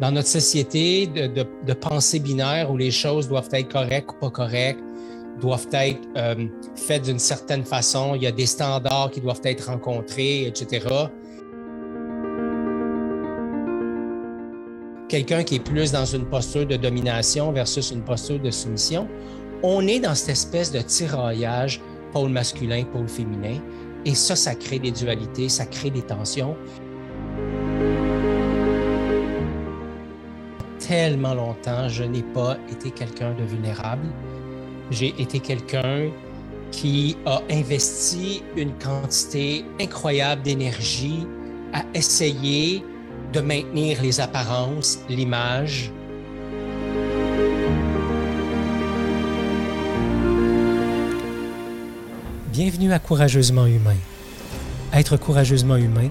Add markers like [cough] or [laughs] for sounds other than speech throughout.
dans notre société de, de, de, pensée binaire où les choses doivent être correctes ou pas correctes, doivent être euh, faites d'une certaine façon, il y a des standards qui doivent être rencontrés, etc. Quelqu'un qui est plus dans une posture de domination versus une posture de soumission, on est dans cette espèce de tiraillage pôle masculin, pôle féminin, et ça, ça crée des dualités, ça crée des tensions. Tellement longtemps, je n'ai pas été quelqu'un de vulnérable. J'ai été quelqu'un qui a investi une quantité incroyable d'énergie à essayer de maintenir les apparences, l'image. Bienvenue à Courageusement Humain. Être courageusement humain,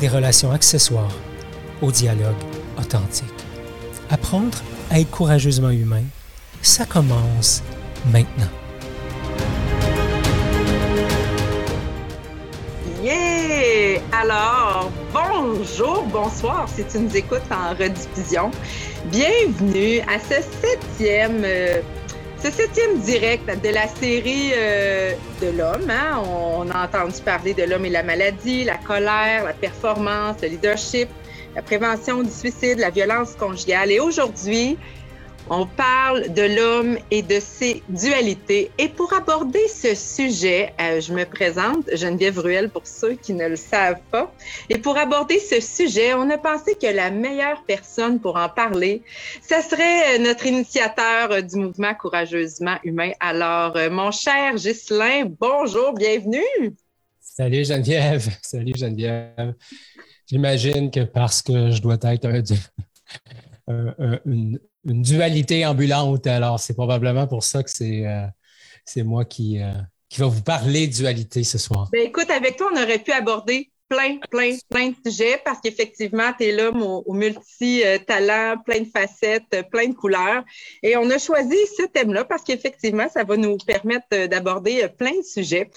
des relations accessoires au dialogue authentique. Apprendre à être courageusement humain, ça commence maintenant. Yeah! Alors, bonjour, bonsoir si tu nous écoutes en rediffusion. Bienvenue à ce septième euh, ce septième direct de la série euh, de l'homme, hein. on, a entendu parler de l'homme et la maladie, la colère, la performance, le leadership, la prévention du suicide, la violence conjugale. Et aujourd'hui, on parle de l'homme et de ses dualités. Et pour aborder ce sujet, euh, je me présente, Geneviève Ruel, pour ceux qui ne le savent pas. Et pour aborder ce sujet, on a pensé que la meilleure personne pour en parler, ce serait euh, notre initiateur euh, du mouvement Courageusement Humain. Alors, mon cher Ghislain, bonjour, bienvenue. Salut Geneviève. [laughs] Salut Geneviève. J'imagine que parce que je dois être un, [laughs] une, une dualité ambulante. Alors, c'est probablement pour ça que c'est euh, moi qui, euh, qui va vous parler de dualité ce soir. Ben, écoute, avec toi, on aurait pu aborder plein, plein, plein de sujets parce qu'effectivement, tu es l'homme au, multi-talent, plein de facettes, plein de couleurs. Et on a choisi ce thème-là parce qu'effectivement, ça va nous permettre d'aborder plein de sujets.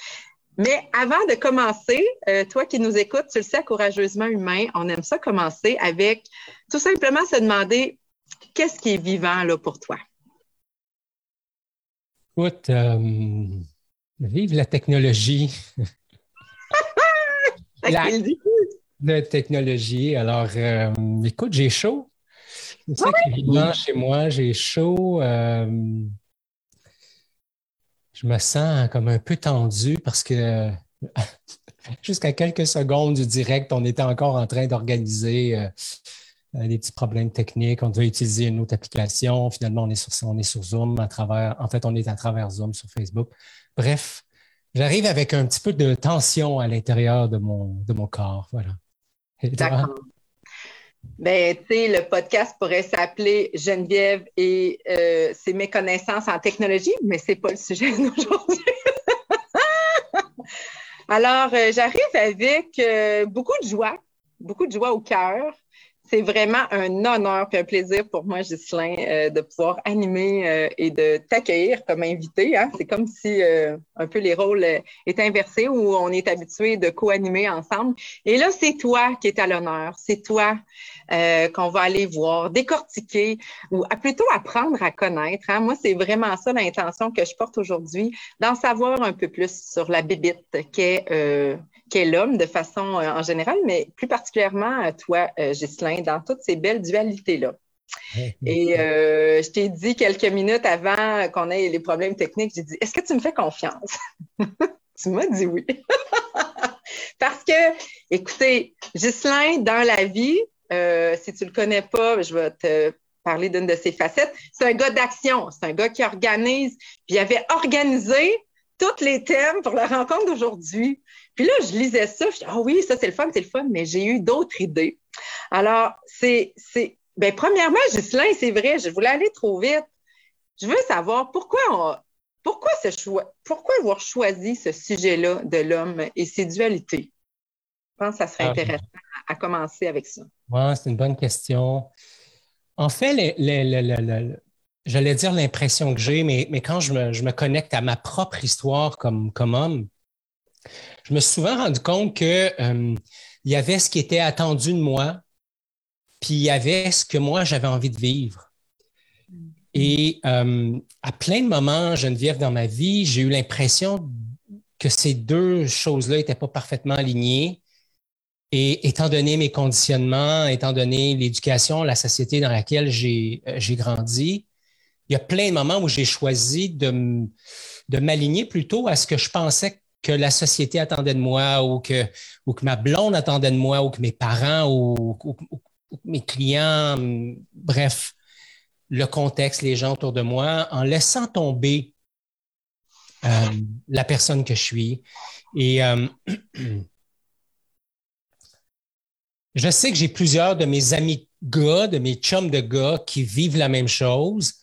Mais avant de commencer, euh, toi qui nous écoutes, tu le sais, courageusement humain, on aime ça commencer avec tout simplement se demander qu'est-ce qui est vivant là, pour toi? Écoute, euh, vive la technologie. [laughs] la, technologie. Alors, euh, écoute, j'ai chaud. C'est ça qui est vivant chez moi. J'ai chaud. Euh, je me sens comme un peu tendu parce que [laughs] jusqu'à quelques secondes du direct, on était encore en train d'organiser des petits problèmes techniques. On devait utiliser une autre application. Finalement, on est sur, on est sur Zoom à travers, en fait, on est à travers Zoom sur Facebook. Bref, j'arrive avec un petit peu de tension à l'intérieur de mon, de mon corps. Voilà. D'accord. Ben, tu sais, le podcast pourrait s'appeler Geneviève et euh, ses méconnaissances en technologie, mais c'est pas le sujet [laughs] d'aujourd'hui. Alors, euh, j'arrive avec euh, beaucoup de joie, beaucoup de joie au cœur, c'est vraiment un honneur et un plaisir pour moi, Ghislain, euh, de pouvoir animer euh, et de t'accueillir comme invité. Hein. C'est comme si euh, un peu les rôles étaient inversés où on est habitué de co-animer ensemble. Et là, c'est toi qui es à l'honneur. C'est toi qu'on va aller voir, décortiquer ou plutôt apprendre à connaître. Hein. Moi, c'est vraiment ça l'intention que je porte aujourd'hui, d'en savoir un peu plus sur la bébite qu'est qu'est l'homme de façon euh, en général, mais plus particulièrement euh, toi, euh, Ghislain, dans toutes ces belles dualités-là. Et je t'ai dit quelques minutes avant qu'on ait les problèmes techniques, j'ai dit, est-ce que tu me fais confiance? [laughs] tu m'as dit oui. [laughs] Parce que, écoutez, Ghislain, dans la vie, si tu le connais pas, je vais te parler d'une de ses facettes. C'est un gars d'action, c'est un gars qui organise. Puis il avait organisé tous les thèmes pour la rencontre d'aujourd'hui. Puis là, je lisais ça, je dis, ah oui, ça c'est le fun, c'est le fun, mais j'ai eu d'autres idées. Alors, c'est, c'est Bien, premièrement, Ghislain, c'est vrai, je voulais aller trop vite. Je veux savoir pourquoi on, pourquoi, ce choix, pourquoi avoir choisi ce sujet-là de l'homme et ses dualités? Je pense que ça serait ah. intéressant à commencer avec ça. Oui, c'est une bonne question. En fait, j'allais dire l'impression que j'ai, mais, mais quand je me, connecte à ma propre histoire comme, comme homme, je me suis souvent rendu compte qu'il euh, y avait ce qui était attendu de moi, puis il y avait ce que moi j'avais envie de vivre. Et euh, à plein de moments, Geneviève, dans ma vie, j'ai eu l'impression que ces deux choses-là n'étaient pas parfaitement alignées. Et étant donné mes conditionnements, étant donné l'éducation, la société dans laquelle j'ai euh, grandi, il y a plein de moments où j'ai choisi de, de m'aligner plutôt à ce que je pensais que la société attendait de moi ou que, ma blonde attendait de moi ou que mes parents ou, ou mes clients, bref le contexte, les gens autour de moi, en laissant tomber euh, la personne que je suis. Et euh, [clears throat] je sais que j'ai plusieurs de mes amis gars, de mes chums de gars qui vivent la même chose.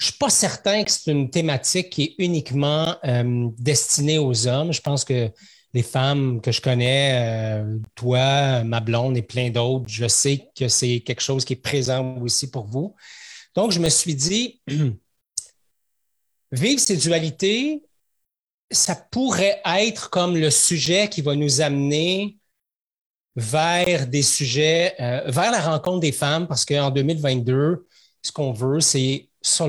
Je ne suis pas certain que c'est une thématique qui est uniquement euh, destinée aux hommes. Je pense que les femmes que je connais, toi, ma blonde et plein d'autres, je sais que c'est quelque chose qui est présent aussi pour vous. Donc, je me suis dit, [clears throat] vivre ces dualités, ça pourrait être comme le sujet qui va nous amener vers des sujets, euh, vers la rencontre des femmes, parce qu'en 2022, ce qu'on veut, c'est sur,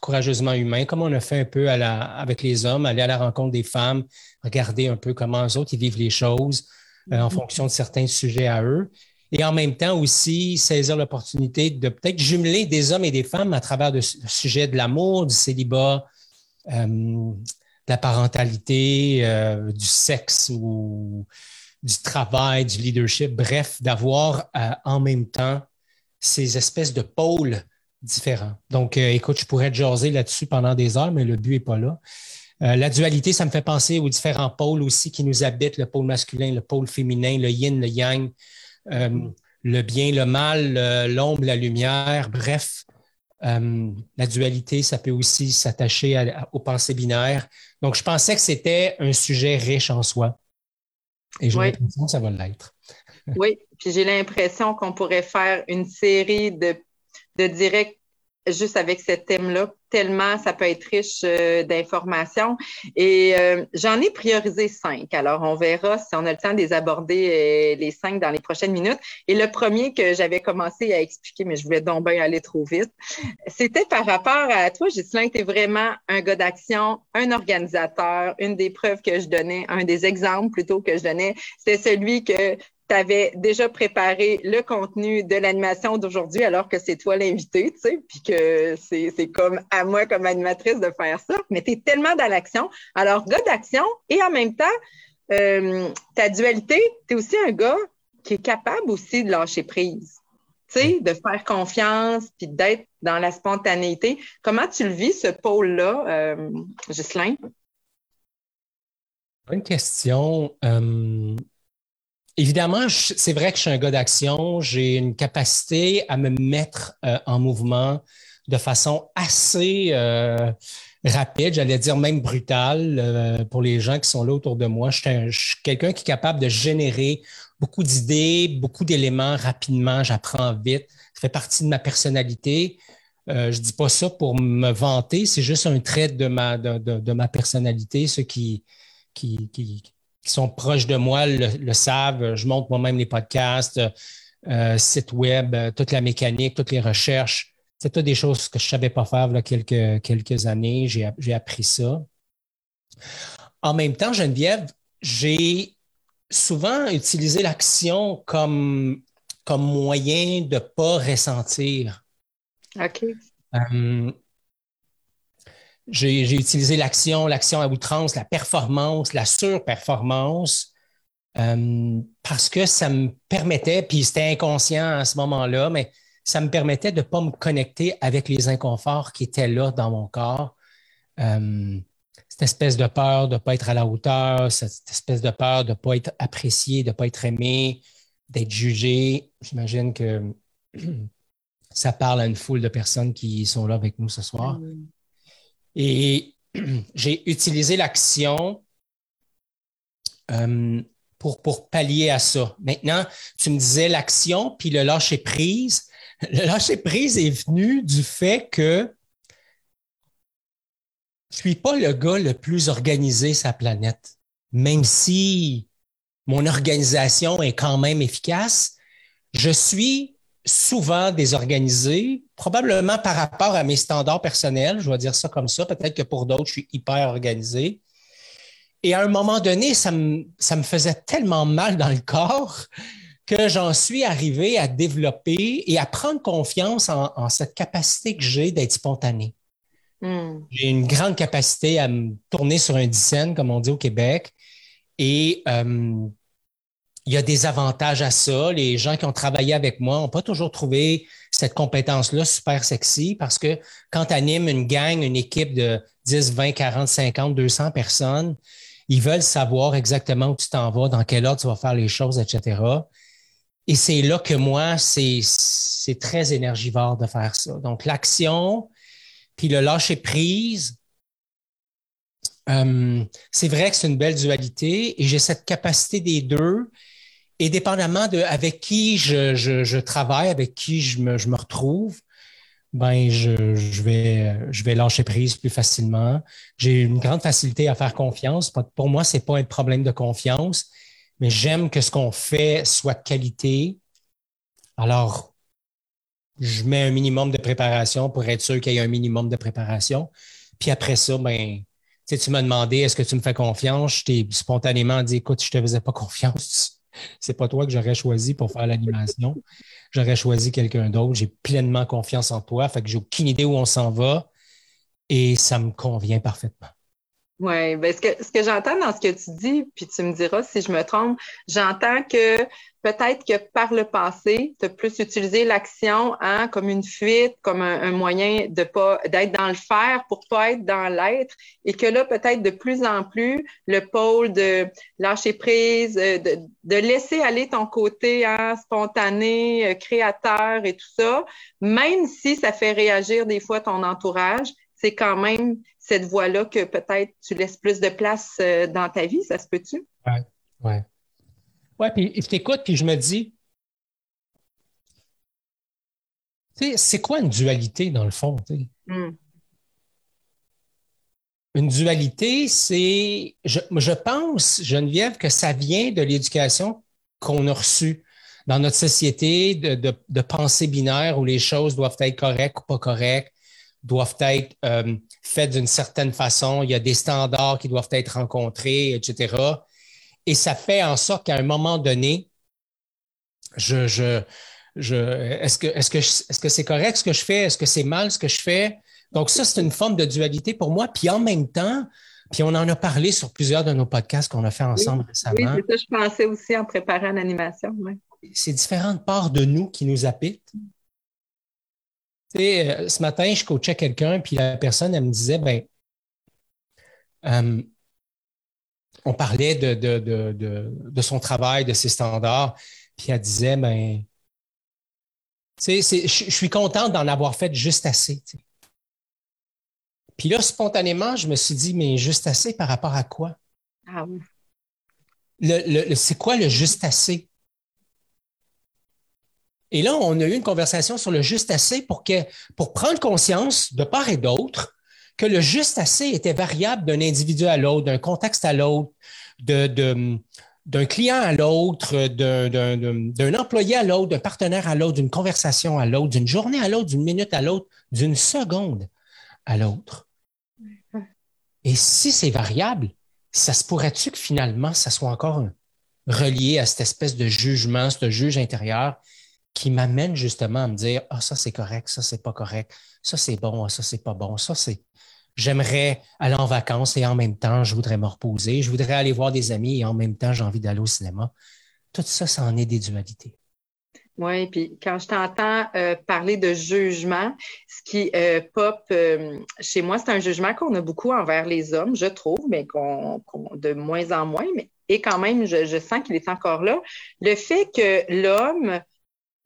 courageusement humain, comme on a fait un peu avec les hommes, aller à la rencontre des femmes, regarder un peu comment eux autres ils vivent les choses euh, en mm-hmm. fonction de certains sujets à eux et en même temps aussi saisir l'opportunité de peut-être jumeler des hommes et des femmes à travers le sujet de l'amour, du célibat, euh, de la parentalité, euh, du sexe ou du travail, du leadership, bref, d'avoir en même temps ces espèces de pôles différents. Donc, écoute, je pourrais jaser là-dessus pendant des heures, mais le but n'est pas là. la dualité, ça me fait penser aux différents pôles aussi qui nous habitent, le pôle masculin, le pôle féminin, le yin, le yang, euh, le bien, le mal, l'ombre, la lumière, bref. Euh, la dualité, ça peut aussi s'attacher aux pensées binaires. Donc, je pensais que c'était un sujet riche en soi. Et j'ai l'impression que ça va l'être. oui, puis j'ai l'impression qu'on pourrait faire une série de, de directs juste avec ce thème-là, tellement ça peut être riche euh, d'informations. Et euh, j'en ai priorisé cinq. Alors, on verra si on a le temps de les aborder, euh, les cinq, dans les prochaines minutes. Et le premier que j'avais commencé à expliquer, mais je voulais donc bien aller trop vite, c'était par rapport à toi, Ghislain, tu es vraiment un gars d'action, un organisateur. Une des preuves que je donnais, un des exemples plutôt que je donnais, c'était celui que tu avais déjà préparé le contenu de l'animation d'aujourd'hui alors que c'est toi l'invité, tu sais, puis que c'est comme à moi comme animatrice de faire ça, mais tu es tellement dans l'action. Alors, gars d'action et en même temps, euh, ta dualité, tu es aussi un gars qui est capable aussi de lâcher prise, tu sais, de faire confiance puis d'être dans la spontanéité. Comment tu le vis, ce pôle-là, euh, Ghislain? Bonne question. Euh, Évidemment, c'est vrai que je suis un gars d'action. J'ai une capacité à me mettre euh, en mouvement de façon assez euh, rapide, j'allais dire même brutale euh, pour les gens qui sont là autour de moi. Je suis, quelqu'un qui est capable de générer beaucoup d'idées, beaucoup d'éléments rapidement. J'apprends vite. Ça fait partie de ma personnalité. je dis pas ça pour me vanter, c'est juste un trait de ma, de, ma personnalité, ce qui, qui sont proches de moi le, savent. Je monte moi-même les podcasts, euh, site web, euh, toute la mécanique, toutes les recherches. C'est des choses que je ne savais pas faire il y a quelques, quelques années. J'ai appris ça. En même temps, Geneviève, j'ai souvent utilisé l'action comme, comme moyen de ne pas ressentir. OK. Euh, j'ai utilisé l'action, l'action à outrance, la performance, la surperformance, euh, parce que ça me permettait, puis c'était inconscient à ce moment-là, mais ça me permettait de ne pas me connecter avec les inconforts qui étaient là dans mon corps. Euh, cette espèce de peur de ne pas être à la hauteur, cette espèce de peur de ne pas être apprécié, de ne pas être aimé, d'être jugé. J'imagine que [clears throat] ça parle à une foule de personnes qui sont là avec nous ce soir. Mm. Et [clears throat] j'ai utilisé l'action euh, pour, pour pallier à ça. Maintenant, tu me disais l'action, puis le lâcher prise. [laughs] Le lâcher prise est venu du fait que je suis pas le gars le plus organisé sa planète, même si mon organisation est quand même efficace. Je suis souvent désorganisé, probablement par rapport à mes standards personnels, je vais dire ça comme ça. Peut-être que pour d'autres, je suis hyper organisé. Et à un moment donné, ça me, ça me faisait tellement mal dans le corps que j'en suis arrivé à développer et à prendre confiance en, cette capacité que j'ai d'être spontané. Hmm. J'ai une grande capacité à me tourner sur un dixaine, comme on dit au Québec. Et euh, il y a des avantages à ça. Les gens qui ont travaillé avec moi n'ont pas toujours trouvé cette compétence-là super sexy parce que quand tu animes une gang, une équipe de 10, 20, 40, 50, 200 personnes, ils veulent savoir exactement où tu t'en vas, dans quel ordre tu vas faire les choses, etc. Et c'est là que moi, c'est très énergivore de faire ça. Donc, l'action, puis le lâcher prise, euh, c'est vrai que c'est une belle dualité et j'ai cette capacité des deux. Et dépendamment de avec qui je, je, travaille, avec qui je me, je me retrouve, ben je, je, vais, je vais lâcher prise plus facilement. J'ai une grande facilité à faire confiance. Pour moi, c'est pas un problème de confiance, mais j'aime que ce qu'on fait soit de qualité. Alors, je mets un minimum de préparation pour être sûr qu'il y ait un minimum de préparation. Puis après ça, ben, tu m'as demandé est-ce que tu me fais confiance? Je t'ai spontanément dit écoute, je ne te faisais pas confiance. C'est pas toi que j'aurais choisi pour faire l'animation. J'aurais choisi quelqu'un d'autre. J'ai pleinement confiance en toi. Fait que j'ai aucune idée où on s'en va et ça me convient parfaitement. Oui, ben ce que, ce que j'entends dans ce que tu dis, puis tu me diras si je me trompe, j'entends que peut-être que par le passé, tu as plus utilisé l'action hein, comme une fuite, comme un, moyen de pas d'être dans le faire pour pas être dans l'être, et que là, peut-être de plus en plus, le pôle de lâcher prise, euh, de, de laisser aller ton côté hein, spontané, euh, créateur et tout ça, même si ça fait réagir des fois ton entourage, c'est quand même cette voie-là que peut-être tu laisses plus de place euh, dans ta vie, ça se peut-tu? Oui, oui. Oui, puis je t'écoute, puis je me dis, c'est quoi une dualité dans le fond? Hmm. Une dualité, c'est, je, je, pense, Geneviève, que ça vient de l'éducation qu'on a reçue dans notre société de, de, de, pensée binaire où les choses doivent être correctes ou pas correctes, doivent être euh, faites d'une certaine façon, il y a des standards qui doivent être rencontrés, etc. Et ça fait en sorte qu'à un moment donné, je, je, je, est-ce que, est-ce que, est-ce que c'est correct ce que je fais? Est-ce que c'est mal ce que je fais? Donc, ça, c'est une forme de dualité pour moi. Puis en même temps, puis on en a parlé sur plusieurs de nos podcasts qu'on a fait ensemble récemment. Oui, c'est ça, je pensais aussi en préparant l'animation. C'est différentes parts de nous qui nous habitent. Tu sais, euh, ce matin, je coachais quelqu'un, puis la personne, elle me disait, ben, euh, on parlait de, de, son travail, de ses standards, puis elle disait, ben, je suis contente d'en avoir fait juste assez. Puis là, spontanément, je me suis dit, mais juste assez par rapport à quoi? Ah oui. Le, c'est quoi le juste assez? Et là, on a eu une conversation sur le juste assez pour, que, pour prendre conscience de part et d'autre que le juste assez était variable d'un individu à l'autre, d'un contexte à l'autre, d'un client à l'autre, d'un employé à l'autre, d'un partenaire à l'autre, d'une conversation à l'autre, d'une journée à l'autre, d'une minute à l'autre, d'une seconde à l'autre. Et si c'est variable, ça se pourrait-tu que finalement, ça soit encore relié à cette espèce de jugement, ce juge intérieur qui m'amène justement à me dire, ah, ça c'est correct, ça c'est pas correct, ça c'est bon, ah, ça c'est pas bon, ça c'est, j'aimerais aller en vacances et en même temps, je voudrais me reposer. Je voudrais aller voir des amis et en même temps, j'ai envie d'aller au cinéma. Tout ça, ça en est des dualités. Oui, puis quand je t'entends euh, parler de jugement, ce qui euh, pop euh, chez moi, c'est un jugement qu'on a beaucoup envers les hommes, je trouve, mais qu'on de moins en moins, mais et quand même, je, je sens qu'il est encore là. Le fait que l'homme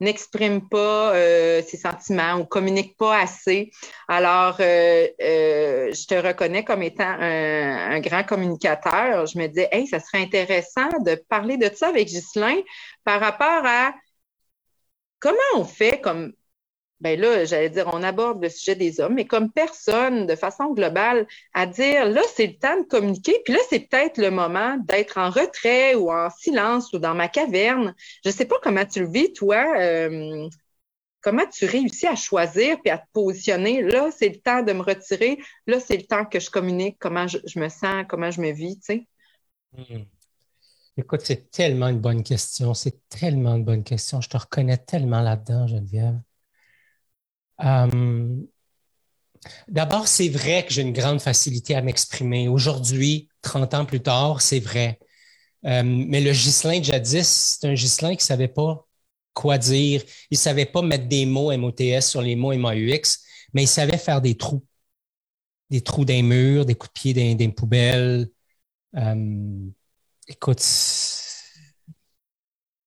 n'exprime pas euh, ses sentiments ou communique pas assez. Alors, euh, euh, je te reconnais comme étant un, grand communicateur. Je me disais, hey, ça serait intéressant de parler de ça avec Ghislain par rapport à comment on fait comme ben là, j'allais dire, on aborde le sujet des hommes, mais comme personne, de façon globale, à dire, là, c'est le temps de communiquer, puis là, c'est peut-être le moment d'être en retrait ou en silence ou dans ma caverne. Je ne sais pas comment tu le vis, toi. Euh, comment tu réussis à choisir puis à te positionner? Là, c'est le temps de me retirer. Là, c'est le temps que je communique, comment je, me sens, comment je me vis, tu sais. Hmm. Écoute, c'est tellement une bonne question. C'est tellement une bonne question. Je te reconnais tellement là-dedans, Geneviève. Euh, d'abord, c'est vrai que j'ai une grande facilité à m'exprimer. Aujourd'hui, 30 ans plus tard, c'est vrai. Euh, mais le Gislin de jadis, c'est un Gislin qui ne savait pas quoi dire. Il ne savait pas mettre des mots MOTS sur les mots MAUX, mais il savait faire des trous. Des trous d'un mur, des coups de pied dans des poubelles. Euh, écoute,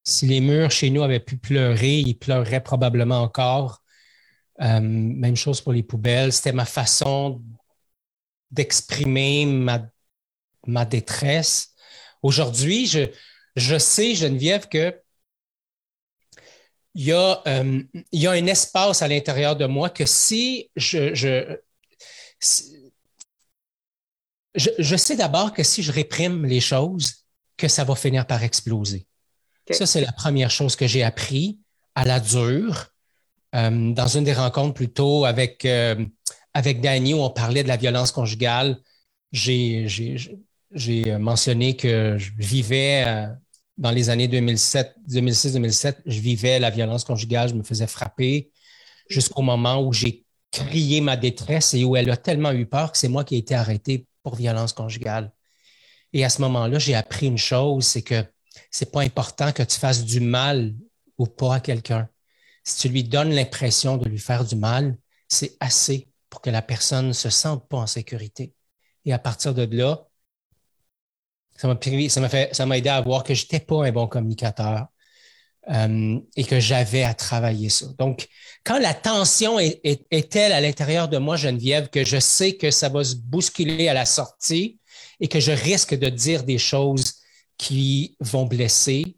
si les murs chez nous avaient pu pleurer, ils pleureraient probablement encore. Euh, même chose pour les poubelles. C'était ma façon d'exprimer ma, détresse. Aujourd'hui, je, sais, Geneviève, que il y, a, euh, il y a un espace à l'intérieur de moi que si je, je, sais d'abord que si je réprime les choses, que ça va finir par exploser. Ça, c'est la première chose que j'ai appris à la dure. Euh, dans une des rencontres plutôt avec, euh, avec où on parlait de la violence conjugale, j'ai mentionné que je vivais euh, dans les années 2006-2007, je vivais la violence conjugale, je me faisais frapper jusqu'au moment où j'ai crié ma détresse et où elle a tellement eu peur que c'est moi qui ai été arrêté pour violence conjugale. Et à ce moment-là, j'ai appris une chose, c'est que c'est pas important que tu fasses du mal ou pas à quelqu'un si tu lui donnes l'impression de lui faire du mal, c'est assez pour que la personne ne se sente pas en sécurité. Et à partir de là, ça m'a ça m'a aidé à voir que je n'étais pas un bon communicateur euh, et que j'avais à travailler ça. Donc, quand la tension est, est telle à l'intérieur de moi, Geneviève, que je sais que ça va se bousculer à la sortie et que je risque de dire des choses qui vont blesser,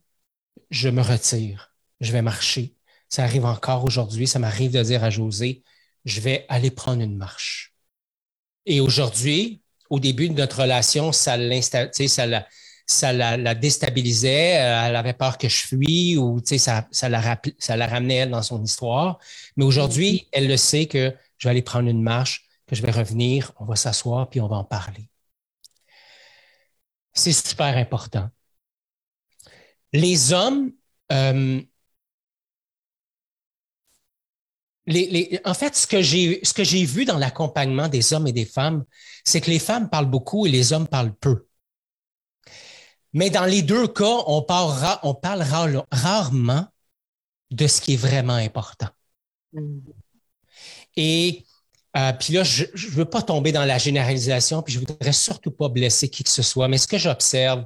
je me retire. Je vais marcher ça arrive encore aujourd'hui, ça m'arrive de dire à José, je vais aller prendre une marche. Et aujourd'hui, au début de notre relation, ça ça la, ça la, déstabilisait, euh, elle avait peur que je fuis ou ça, ça, la ça la ramenait elle dans son histoire. Mais aujourd'hui, elle le sait que je vais aller prendre une marche, que je vais revenir, on va s'asseoir puis on va en parler. C'est super important. Les hommes, euh, en fait, ce que j'ai vu dans l'accompagnement des hommes et des femmes, c'est que les femmes parlent beaucoup et les hommes parlent peu. Mais dans les deux cas, on parle, on parle rarement de ce qui est vraiment important. Mm. Et euh, puis là, je ne veux pas tomber dans la généralisation, puis je voudrais surtout pas blesser qui que ce soit, mais ce que j'observe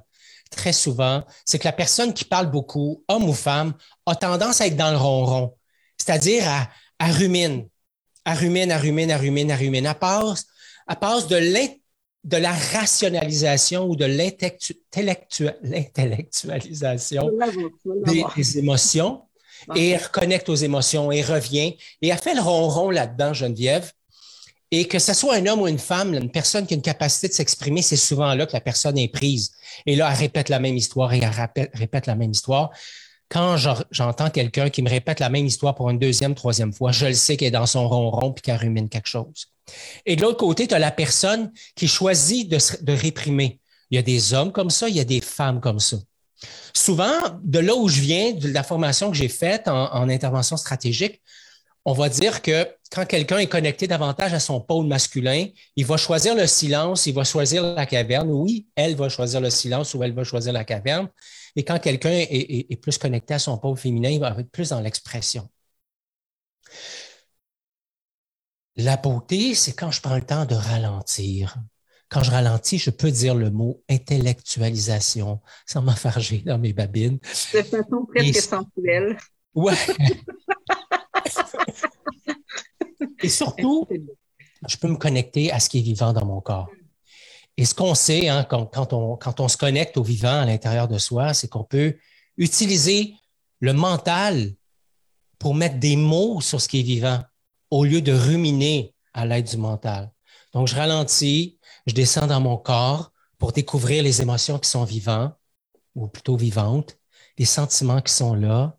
très souvent, c'est que la personne qui parle beaucoup, homme ou femme, a tendance à être dans le ronron, c'est-à-dire à, elle rumine, elle rumine, elle rumine, elle rumine, elle rumine. Elle passe, elle passe de, de la rationalisation ou de l'intellectualisation des, émotions et elle reconnecte aux émotions et revient. Et elle fait le ronron là-dedans, Geneviève. Et que ce soit un homme ou une femme, une personne qui a une capacité de s'exprimer, c'est souvent là que la personne est prise. Et là, elle répète la même histoire et elle répète la même histoire quand j'entends quelqu'un qui me répète la même histoire pour une deuxième, troisième fois, je le sais qu'elle est dans son ronron puis qu'elle rumine quelque chose. Et de l'autre côté, tu as la personne qui choisit de, réprimer. Il y a des hommes comme ça, il y a des femmes comme ça. Souvent, de là où je viens, de la formation que j'ai faite en, intervention stratégique, on va dire que quand quelqu'un est connecté davantage à son pôle masculin, il va choisir le silence, il va choisir la caverne. Oui, elle va choisir le silence ou elle va choisir la caverne. Et quand quelqu'un est, plus connecté à son pôle féminin, il va être plus dans l'expression. La beauté, c'est quand je prends le temps de ralentir. Quand je ralentis, je peux dire le mot intellectualisation sans m'affarger dans mes babines. De façon presque sensuelle. Ouais. [laughs] Et surtout, je peux me connecter à ce qui est vivant dans mon corps. Et ce qu'on sait hein, quand, on, quand on se connecte au vivant à l'intérieur de soi, c'est qu'on peut utiliser le mental pour mettre des mots sur ce qui est vivant au lieu de ruminer à l'aide du mental. Donc, je ralentis, je descends dans mon corps pour découvrir les émotions qui sont vivantes, ou plutôt vivantes, les sentiments qui sont là,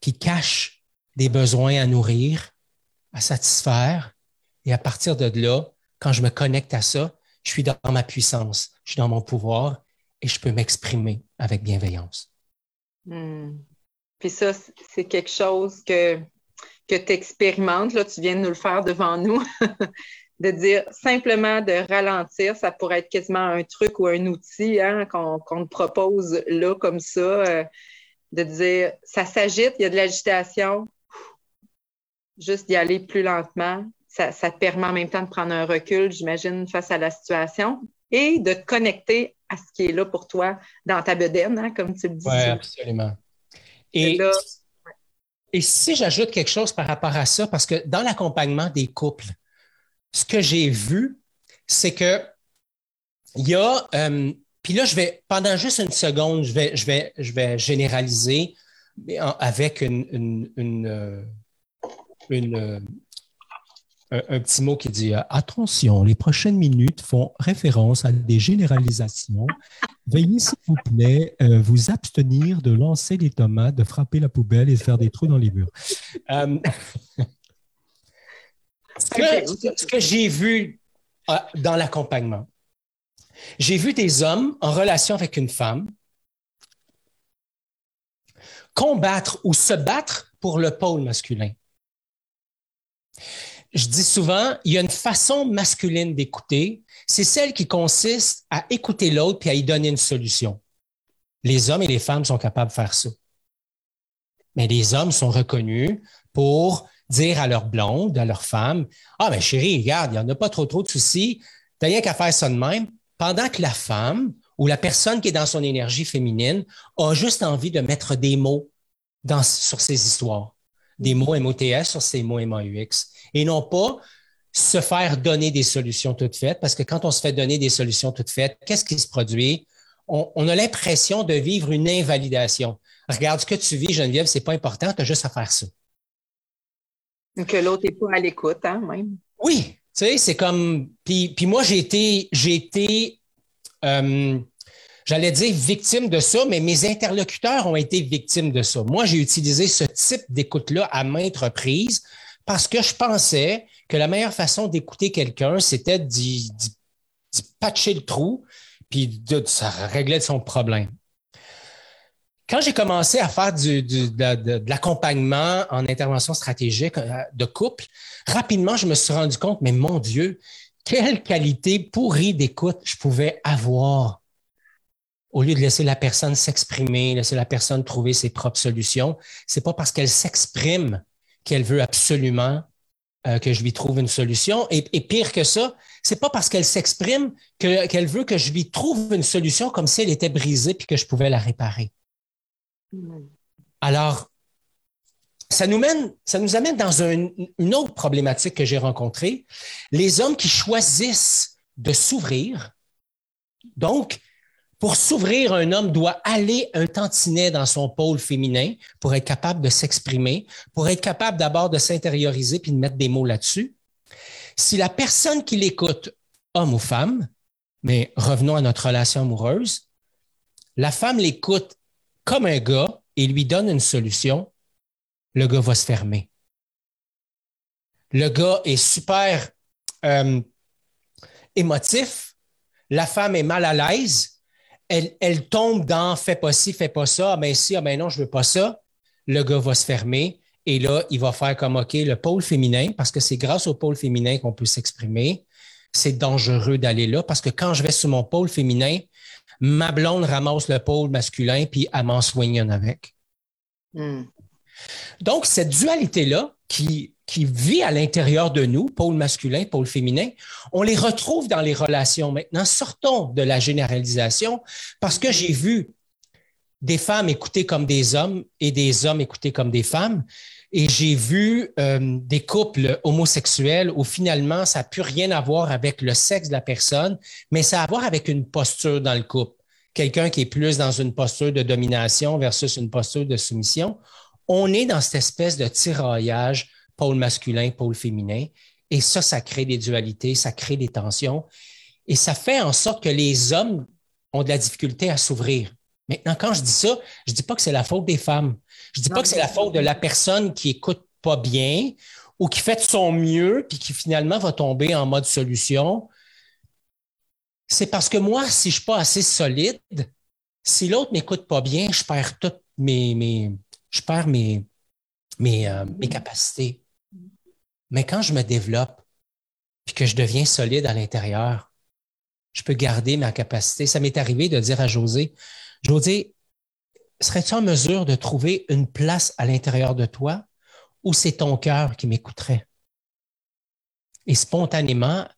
qui cachent des besoins à nourrir, à satisfaire. Et à partir de là, quand je me connecte à ça, je suis dans ma puissance, je suis dans mon pouvoir et je peux m'exprimer avec bienveillance. Hmm. Puis ça, c'est quelque chose que, que tu expérimentes. Là, tu viens de nous le faire devant nous. [laughs] de dire simplement de ralentir, ça pourrait être quasiment un truc ou un outil hein, qu'on te propose là comme ça, euh, de dire ça s'agite, il y a de l'agitation, juste d'y aller plus lentement. Ça, ça, te permet en même temps de prendre un recul, j'imagine, face à la situation et de te connecter à ce qui est là pour toi dans ta bedaine, hein, comme tu le dis. Oui, absolument. Et, et si j'ajoute quelque chose par rapport à ça, parce que dans l'accompagnement des couples, ce que j'ai vu, c'est que il y a, euh, puis là, je vais, pendant juste une seconde, je vais, je vais, je vais généraliser avec une, une, euh, euh, un, petit mot qui dit Attention, les prochaines minutes font référence à des généralisations. Veuillez, s'il vous plaît, vous abstenir de lancer les tomates, de frapper la poubelle et de faire des trous dans les murs. Ce que, j'ai vu euh, dans l'accompagnement, j'ai vu des hommes en relation avec une femme combattre ou se battre pour le pôle masculin. Je dis souvent, il y a une façon masculine d'écouter, c'est celle qui consiste à écouter l'autre puis à y donner une solution. Les hommes et les femmes sont capables de faire ça. Mais les hommes sont reconnus pour dire à leur blonde, à leur femme, Ah, mais chérie, regarde, il n'y en a pas trop, trop de soucis, t'as rien qu'à faire ça de même, pendant que la femme ou la personne qui est dans son énergie féminine a juste envie de mettre des mots dans, sur ses histoires, des mots MOTS sur ces mots MAUX, et non pas se faire donner des solutions toutes faites, parce que quand on se fait donner des solutions toutes faites, qu'est-ce qui se produit? On, on a l'impression de vivre une invalidation. Regarde ce que tu vis, Geneviève, c'est pas important, tu as juste à faire ça. Que l'autre n'est pas à l'écoute, hein, même. Oui, tu sais, c'est comme. Puis, moi, j'ai été, j'ai été euh, j'allais dire victime de ça, mais mes interlocuteurs ont été victimes de ça. Moi, j'ai utilisé ce type d'écoute-là à maintes reprises parce que je pensais que la meilleure façon d'écouter quelqu'un, c'était d'y patcher le trou, puis de, ça réglait son problème quand j'ai commencé à faire du, de, l'accompagnement en intervention stratégique euh, de couple, rapidement, je me suis rendu compte, mais mon Dieu, quelle qualité pourrie d'écoute je pouvais avoir au lieu de laisser la personne s'exprimer, laisser la personne trouver ses propres solutions. C'est pas parce qu'elle s'exprime qu'elle veut absolument euh, que je lui trouve une solution. Et, pire que ça, c'est pas parce qu'elle s'exprime qu'elle veut que je lui trouve une solution comme si elle était brisée puis que je pouvais la réparer. Alors, ça nous, mène, ça nous amène dans une autre problématique que j'ai rencontrée. Les hommes qui choisissent de s'ouvrir. Donc, pour s'ouvrir, un homme doit aller un tantinet dans son pôle féminin pour être capable de s'exprimer, pour être capable d'abord de s'intérioriser puis de mettre des mots là-dessus. Si la personne qui l'écoute, homme ou femme, mais revenons à notre relation amoureuse, la femme l'écoute comme un gars et lui donne une solution, le gars va se fermer. Le gars est super euh, émotif, la femme est mal à l'aise, elle, elle, tombe dans fais pas ci, fais pas ça, ah ben si, ah ben non, je veux pas ça. Le gars va se fermer et là, il va faire comme OK, le pôle féminin, parce que c'est grâce au pôle féminin qu'on peut s'exprimer. C'est dangereux d'aller là parce que quand je vais sur mon pôle féminin, ma blonde ramasse le pôle masculin, puis elle m'en soigne avec. Hmm. Donc, cette dualité-là qui, qui vit à l'intérieur de nous, pôle masculin, pôle féminin, on les retrouve dans les relations maintenant. Sortons de la généralisation parce que j'ai vu des femmes écoutées comme des hommes et des hommes écoutés comme des femmes. Et j'ai vu euh, des couples homosexuels où finalement, ça n'a plus rien à voir avec le sexe de la personne, mais ça a à voir avec une posture dans le couple. Quelqu'un qui est plus dans une posture de domination versus une posture de soumission. On est dans cette espèce de tiraillage pôle masculin, pôle féminin. Et ça, ça crée des dualités, ça crée des tensions. Et ça fait en sorte que les hommes ont de la difficulté à s'ouvrir. Maintenant, quand je dis ça, je ne dis pas que c'est la faute des femmes. Je ne dis pas que c'est la faute de la personne qui écoute pas bien ou qui fait de son mieux puis qui finalement va tomber en mode solution. C'est parce que moi, si je ne suis pas assez solide, si l'autre ne m'écoute pas bien, je perds toutes mes, mes je perds mes, mes, euh, mes capacités. Mais quand je me développe puis que je deviens solide à l'intérieur, je peux garder ma capacité. Ça m'est arrivé de dire à José, José, serais-tu en mesure de trouver une place à l'intérieur de toi ou c'est ton cœur qui m'écouterait? Et spontanément,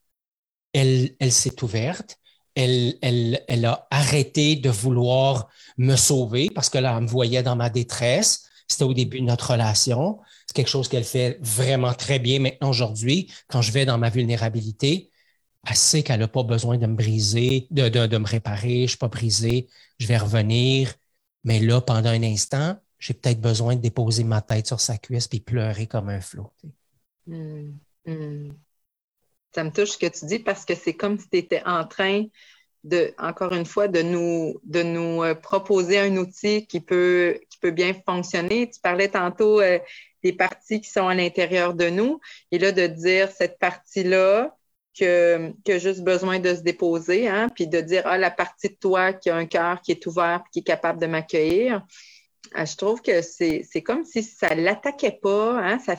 elle, s'est ouverte. Elle, elle, elle, a arrêté de vouloir me sauver parce que là, elle me voyait dans ma détresse. C'était au début de notre relation. Quelque chose qu'elle fait vraiment très bien maintenant aujourd'hui. Quand je vais dans ma vulnérabilité, elle sait qu'elle n'a pas besoin de me briser, de, de, me réparer. Je ne suis pas brisé. Je vais revenir. Mais là, pendant un instant, j'ai peut-être besoin de déposer ma tête sur sa cuisse puis pleurer comme un flot. Hmm. Hmm. Ça me touche ce que tu dis parce que c'est comme si tu étais en train de, encore une fois, de nous, de nous euh, proposer un outil qui peut, qui peut bien fonctionner. Tu parlais tantôt euh, des parties qui sont à l'intérieur de nous. Et là, de dire cette partie-là, que, qui a juste besoin de se déposer, hein, puis de dire ah, la partie de toi qui a un cœur qui est ouvert qui est capable de m'accueillir. Ah, je trouve que c'est comme si ça ne l'attaquait pas, hein, ça,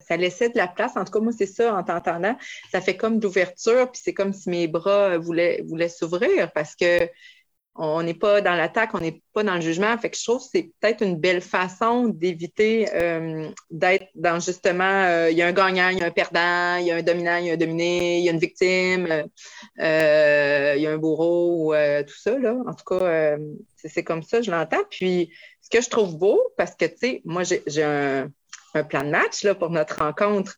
ça, laissait de la place. En tout cas, moi, c'est ça en t'entendant. Ça fait comme d'ouverture, puis c'est comme si mes bras voulaient, voulaient s'ouvrir parce que on n'est pas dans l'attaque, on n'est pas dans le jugement. Fait que je trouve que c'est peut-être une belle façon d'éviter euh, d'être dans justement, euh, il y a un gagnant, il y a un perdant, il y a un dominant, il y a un dominé, il y a une victime, euh, il y a un bourreau, tout ça. Là. En tout cas, c'est comme ça, je l'entends. Puis, ce que je trouve beau, parce que, tu sais, moi, j'ai un, un, plan de match là, pour notre rencontre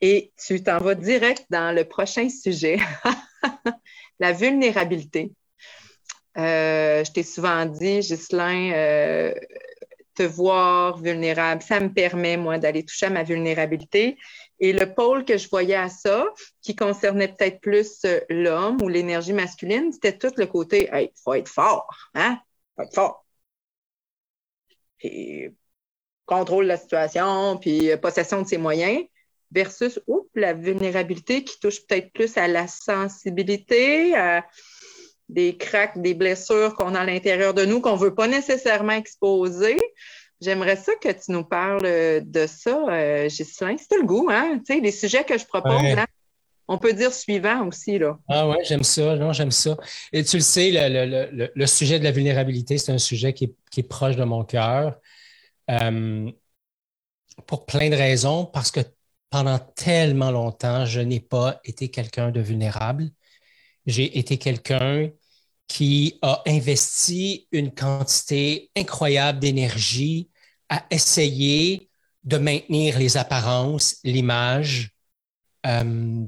et tu t'en vas direct dans le prochain sujet, [laughs] la vulnérabilité. Euh, je t'ai souvent dit, Ghislain, euh, te voir vulnérable, ça me permet, moi, d'aller toucher à ma vulnérabilité. Et le pôle que je voyais à ça, qui concernait peut-être plus euh, l'homme ou l'énergie masculine, c'était tout le côté, il faut être fort, hein? Faut être fort. Puis, contrôle la situation, puis possession de ses moyens, versus, la vulnérabilité qui touche peut-être plus à la sensibilité, à des craques, des blessures qu'on a à l'intérieur de nous qu'on ne veut pas nécessairement exposer. J'aimerais ça que tu nous parles de ça, euh, Ghislain. C'est le goût, hein? Tu sais, les sujets que je propose, on peut dire suivant aussi, là. Ah ouais, j'aime ça. Non, j'aime ça. Et tu le sais, le, sujet de la vulnérabilité, c'est un sujet qui est, proche de mon cœur. Euh, pour plein de raisons, parce que pendant tellement longtemps, je n'ai pas été quelqu'un de vulnérable j'ai été quelqu'un qui a investi une quantité incroyable d'énergie à essayer de maintenir les apparences, l'image. Euh,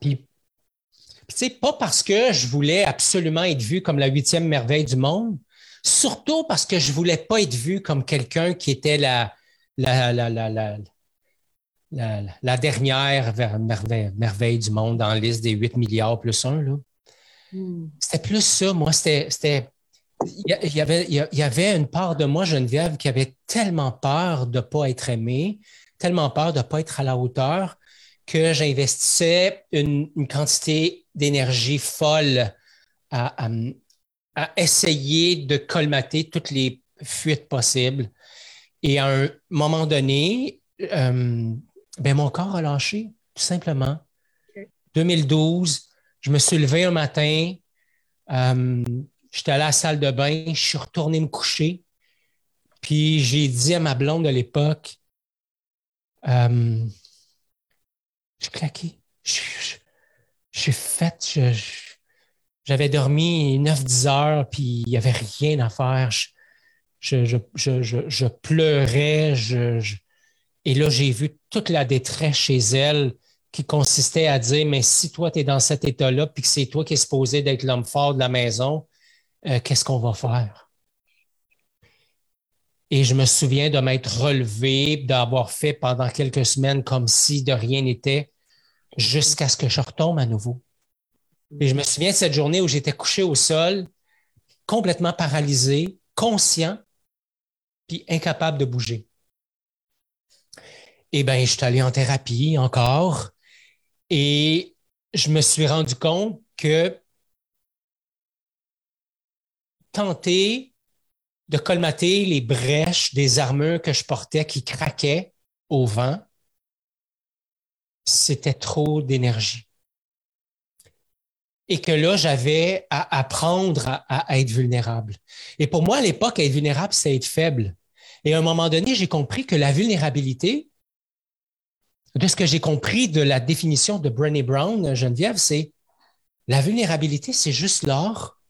puis, tu sais, pas parce que je voulais absolument être vu comme la huitième merveille du monde, surtout parce que je voulais pas être vu comme quelqu'un qui était la, la, la, la, la, dernière merveille, du monde dans la liste des 8 milliards plus 1. Hmm. C'était plus ça, moi. C'était. Il y, avait, il y avait une part de moi, Geneviève, qui avait tellement peur de ne pas être aimée, tellement peur de ne pas être à la hauteur, que j'investissais une, quantité d'énergie folle à, essayer de colmater toutes les fuites possibles. Et à un moment donné, euh, ben, mon corps a lâché, tout simplement. 2012, je me suis levé un matin, euh, j'étais allé à la salle de bain, je suis retourné me coucher, puis j'ai dit à ma blonde de l'époque, euh, je claqué, je, suis faite, J'avais dormi 9-10 heures, puis il n'y avait rien à faire. Je, je, pleurais. Et là, j'ai vu toute la détresse chez elle qui consistait à dire, mais si toi, tu es dans cet état-là, puis que c'est toi qui es supposé d'être l'homme fort de la maison, euh, qu'est-ce qu'on va faire? Et je me souviens de m'être relevé, d'avoir fait pendant quelques semaines comme si de rien n'était, jusqu'à ce que je retombe à nouveau. Et je me souviens de cette journée où j'étais couché au sol, complètement paralysé, conscient, puis incapable de bouger. Eh bien, je suis allé en thérapie encore et je me suis rendu compte que tenter de colmater les brèches des armures que je portais qui craquaient au vent, c'était trop d'énergie et que là, j'avais à apprendre à, être vulnérable. Et pour moi, à l'époque, être vulnérable, c'est être faible. Et à un moment donné, j'ai compris que la vulnérabilité, de ce que j'ai compris de la définition de Brené Brown, Geneviève, c'est la vulnérabilité, c'est juste l'art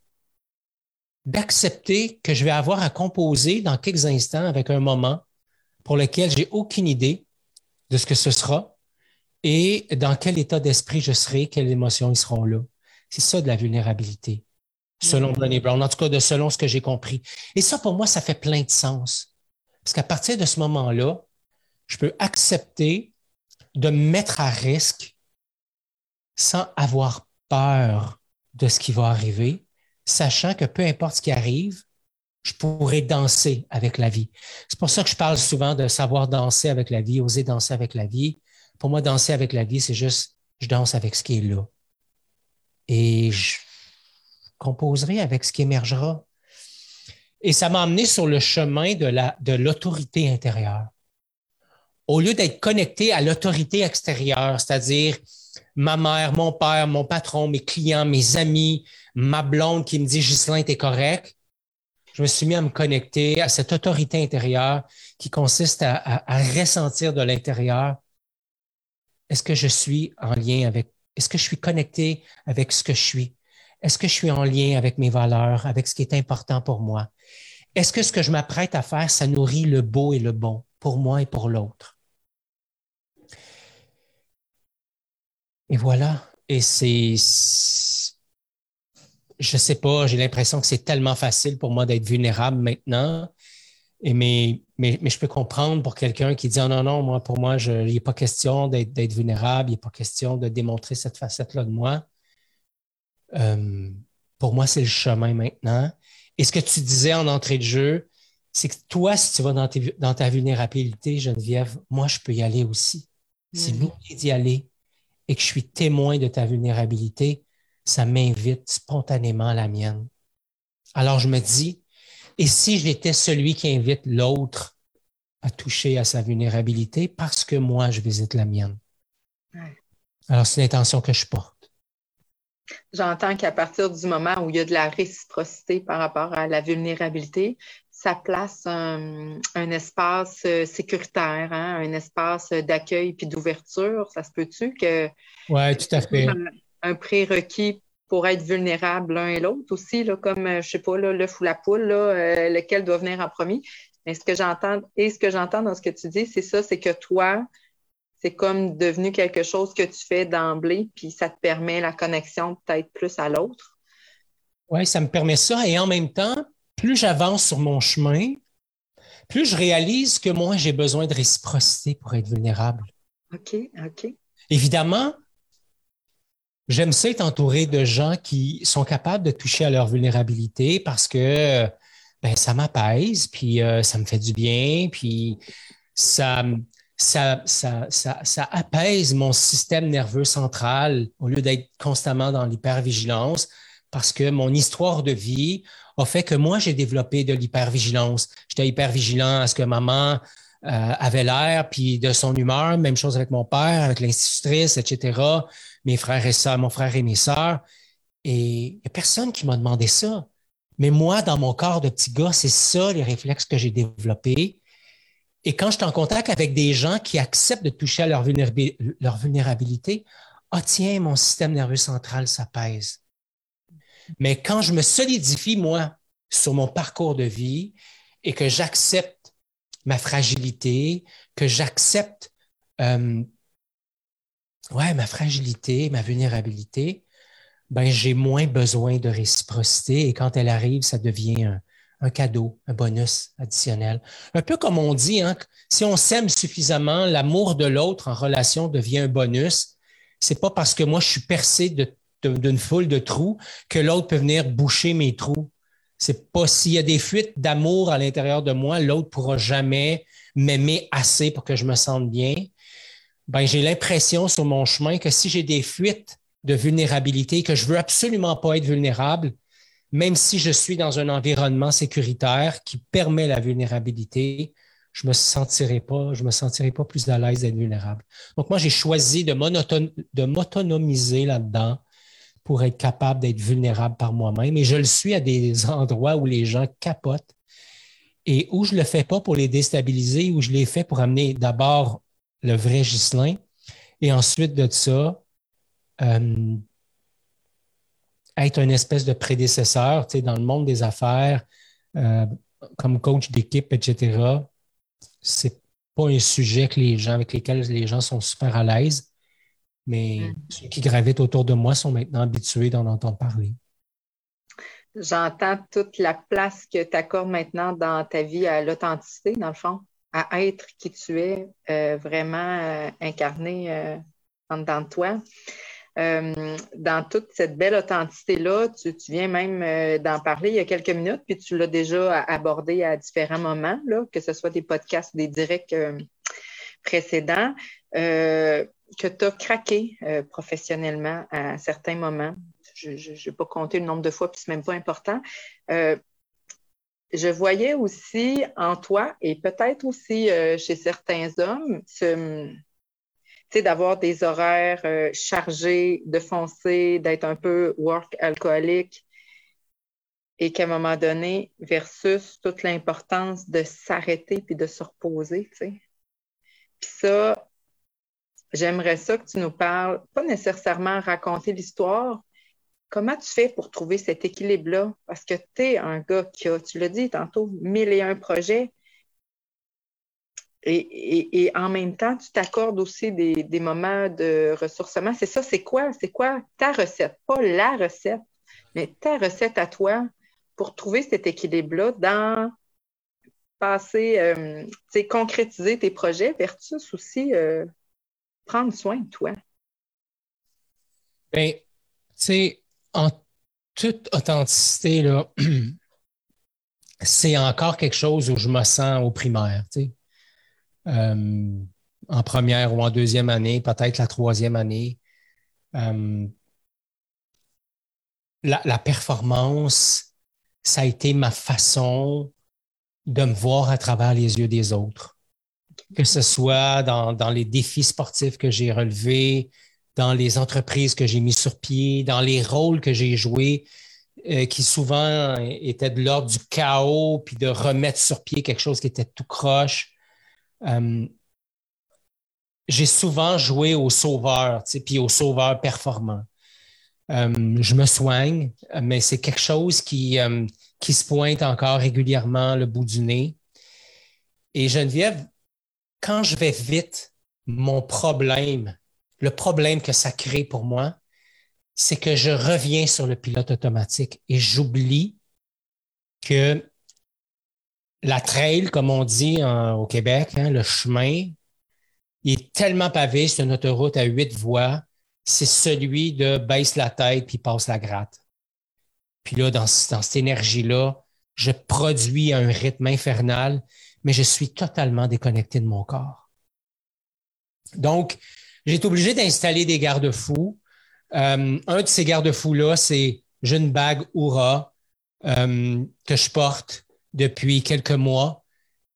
d'accepter que je vais avoir à composer dans quelques instants avec un moment pour lequel j'ai aucune idée de ce que ce sera et dans quel état d'esprit je serai, quelles émotions ils seront là. C'est ça de la vulnérabilité, selon Brené Brown, en tout cas de selon ce que j'ai compris. Et ça, pour moi, ça fait plein de sens. Parce qu'à partir de ce moment-là, je peux accepter de me mettre à risque sans avoir peur de ce qui va arriver, sachant que peu importe ce qui arrive, je pourrais danser avec la vie. C'est pour ça que je parle souvent de savoir danser avec la vie, oser danser avec la vie. Pour moi, danser avec la vie, c'est juste, je danse avec ce qui est là et je composerai avec ce qui émergera. Et ça m'a amené sur le chemin de, la, de l'autorité intérieure. Au lieu d'être connecté à l'autorité extérieure, c'est-à-dire ma mère, mon père, mon patron, mes clients, mes amis, ma blonde qui me dit Ghislain, t'es correct, je me suis mis à me connecter à cette autorité intérieure qui consiste à, à ressentir de l'intérieur est-ce que je suis en lien avec est-ce que je suis connecté avec ce que je suis? Est-ce que je suis en lien avec mes valeurs, avec ce qui est important pour moi? Est-ce que ce que je m'apprête à faire, ça nourrit le beau et le bon pour moi et pour l'autre? Et voilà. Et c'est, je sais pas, j'ai l'impression que c'est tellement facile pour moi d'être vulnérable maintenant. Et mais, mais, je peux comprendre pour quelqu'un qui dit oh non, non, moi, pour moi, il n'est pas question d'être vulnérable, il n'est pas question de démontrer cette facette-là de moi. Euh, pour moi, c'est le chemin maintenant. Et ce que tu disais en entrée de jeu, c'est que toi, si tu vas dans, dans, ta vulnérabilité, Geneviève, moi, je peux y aller aussi. Si vous mm-hmm. d'y aller et que je suis témoin de ta vulnérabilité, ça m'invite spontanément à la mienne. Alors, je me dis, et si j'étais celui qui invite l'autre à toucher à sa vulnérabilité parce que moi, je visite la mienne. Alors, c'est l'intention que je porte. J'entends qu'à partir du moment où il y a de la réciprocité par rapport à la vulnérabilité, ça place un, espace euh, sécuritaire, hein, un espace d'accueil puis d'ouverture. Ça se peut-tu que. Oui, tout à fait. un prérequis pour être vulnérables l'un et l'autre aussi, là, comme, euh, je sais pas, l'œuf ou la poule, là, euh, lequel doit venir en premier? Mais ce que j'entends, et ce que j'entends dans ce que tu dis, c'est ça, c'est que toi, c'est comme devenu quelque chose que tu fais d'emblée, puis ça te permet la connexion peut-être plus à l'autre. Oui, ça me permet ça. Et en même temps, plus j'avance sur mon chemin, plus je réalise que moi, j'ai besoin de réciprocité pour être vulnérable. OK, OK. Évidemment, J'aime ça être entouré de gens qui sont capables de toucher à leur vulnérabilité parce que ben, ça m'apaise, puis euh, ça me fait du bien, puis ça, ça, ça, ça, apaise mon système nerveux central au lieu d'être constamment dans l'hypervigilance parce que mon histoire de vie a fait que moi, j'ai développé de l'hypervigilance. J'étais hypervigilant à ce que maman euh, avait l'air, puis de son humeur, même chose avec mon père, avec l'institutrice, etc mes frères et sœurs, mon frère et mes sœurs. Et il n'y a personne qui m'a demandé ça. Mais moi, dans mon corps de petit gars, c'est ça les réflexes que j'ai développés. Et quand je suis en contact avec des gens qui acceptent de toucher à leur, vulnérabilité, ah tiens, mon système nerveux central s'apaise. Mais quand je me solidifie, moi, sur mon parcours de vie et que j'accepte ma fragilité, que j'accepte euh, ouais, ma fragilité, ma vulnérabilité, ben, j'ai moins besoin de réciprocité et quand elle arrive, ça devient un, cadeau, un bonus additionnel. Un peu comme on dit, hein, si on s'aime suffisamment, l'amour de l'autre en relation devient un bonus. C'est pas parce que moi je suis percé d'une foule de trous que l'autre peut venir boucher mes trous. C'est pas s'il y a des fuites d'amour à l'intérieur de moi, l'autre pourra jamais m'aimer assez pour que je me sente bien. Ben, j'ai l'impression sur mon chemin que si j'ai des fuites de vulnérabilité, que je veux absolument pas être vulnérable, même si je suis dans un environnement sécuritaire qui permet la vulnérabilité, je me sentirai pas, je me sentirai pas plus à l'aise d'être vulnérable. Donc, moi, j'ai choisi de, de m'autonomiser là-dedans pour être capable d'être vulnérable par moi-même. Et je le suis à des [laughs] endroits où les gens capotent et où je le fais pas pour les déstabiliser, où je l'ai fait pour amener d'abord le vrai Ghislain et ensuite de ça, euh, être une espèce de prédécesseur tu sais, dans le monde des affaires, euh, comme coach d'équipe, etc., c'est pas un sujet que les gens, avec lesquels les gens sont super à l'aise, mais mm. ceux qui gravitent autour de moi sont maintenant habitués d'en entendre parler. J'entends toute la place que tu accordes maintenant dans ta vie à l'authenticité, dans le fond, à être qui tu es, euh, vraiment euh, incarné en dedans de toi. Euh, dans toute cette belle authenticité-là, tu, viens même euh, d'en parler il y a quelques minutes, puis tu l'as déjà abordé à différents moments, là, que ce soit des podcasts, des directs euh, précédents, que tu as craqué professionnellement à certains moments. Je n'ai pas compté le nombre de fois, puis c'est même pas important. je voyais aussi en toi, et peut-être aussi chez certains hommes, d'avoir des horaires euh, chargés, de foncer, d'être un peu work alcoolique et qu'à un moment donné, versus toute l'importance de s'arrêter puis de se reposer. Puis ça, j'aimerais ça que tu nous parles, pas nécessairement raconter l'histoire, comment tu fais pour trouver cet équilibre-là? Parce que tu es un gars qui a, tu l'as dit tantôt, mille et un projets, et, en même temps, tu t'accordes aussi des, moments de ressourcement. C'est ça, c'est quoi? C'est quoi ta recette? Pas la recette, mais ta recette à toi pour trouver cet équilibre-là dans passer, euh, concrétiser tes projets versus aussi euh, prendre soin de toi. Bien, tu sais, en toute authenticité, là, [clears throat] c'est encore quelque chose où je me sens au primaire, tu sais. Euh, en première ou en deuxième année, peut-être la troisième année. Euh, la, performance, ça a été ma façon de me voir à travers les yeux des autres. Que ce soit dans, dans les défis sportifs que j'ai relevés, dans les entreprises que j'ai mis sur pied, dans les rôles que j'ai joués, euh, qui souvent étaient de l'ordre du chaos, puis de remettre sur pied quelque chose qui était tout croche. Euh, j'ai souvent joué au sauveur, puis au sauveur performant. Euh, je me soigne, mais c'est quelque chose qui, euh, qui se pointe encore régulièrement le bout du nez. Et Geneviève, quand je vais vite, mon problème, le problème que ça crée pour moi, c'est que je reviens sur le pilote automatique et j'oublie que la trail, comme on dit au Québec, hein, le chemin, il est tellement pavé, c'est une autoroute à huit voies, c'est celui de baisse la tête puis passe la gratte. Puis là, dans, cette énergie-là, je produis un rythme infernal, mais je suis totalement déconnecté de mon corps. Donc, j'ai été obligé d'installer des garde-fous. Euh, un de ces garde-fous-là, c'est j'ai une bague Oura euh, que je porte depuis quelques mois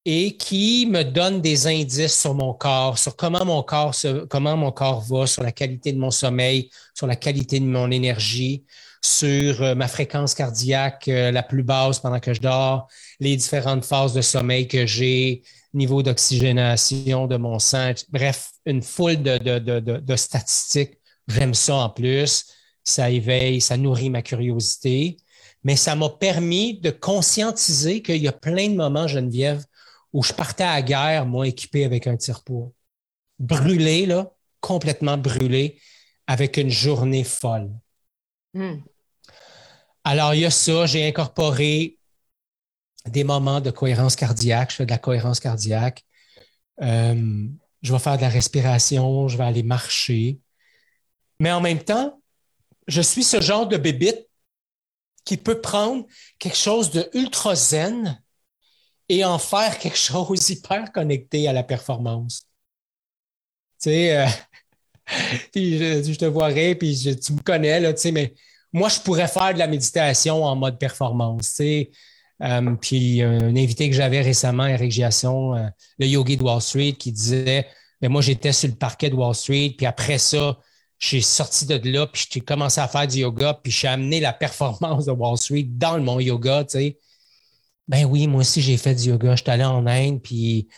et qui me donne des indices sur mon corps, sur comment mon corps comment mon corps va, sur la qualité de mon sommeil, sur la qualité de mon énergie, sur euh, ma fréquence cardiaque euh, la plus basse pendant que je dors, les différentes phases de sommeil que j'ai, niveau d'oxygénation de mon sang, bref, une foule de, de, de, de statistiques. J'aime ça en plus. ça éveille, ça nourrit ma curiosité, mais ça m'a permis de conscientiser qu'il y a plein de moments, Geneviève, où je partais à la guerre, moi, équipé avec un tire-poids. Brûlé, là, complètement brûlé, avec une journée folle. Hmm. Alors, il y a ça, j'ai incorporé des moments de cohérence cardiaque, je fais de la cohérence cardiaque. Euh, je vais faire de la respiration, je vais aller marcher. Mais en même temps, je suis ce genre de bébite qui peut prendre quelque chose de ultra zen et en faire quelque chose hyper connecté à la performance. Tu sais, euh, [laughs] puis je, te voirais, puis tu me connais, là, tu sais, mais moi, je pourrais faire de la méditation en mode performance. Euh, puis un invité que j'avais récemment, Eric Giasson, euh, le yogi de Wall Street, qui disait, mais ben, moi, j'étais sur le parquet de Wall Street, puis après ça, j'ai sorti de là, puis j'ai commencé à faire du yoga, puis j'ai amené la performance de Wall Street dans mon yoga, sais. Ben oui, moi aussi, j'ai fait du yoga. J'étais allé en Inde, puis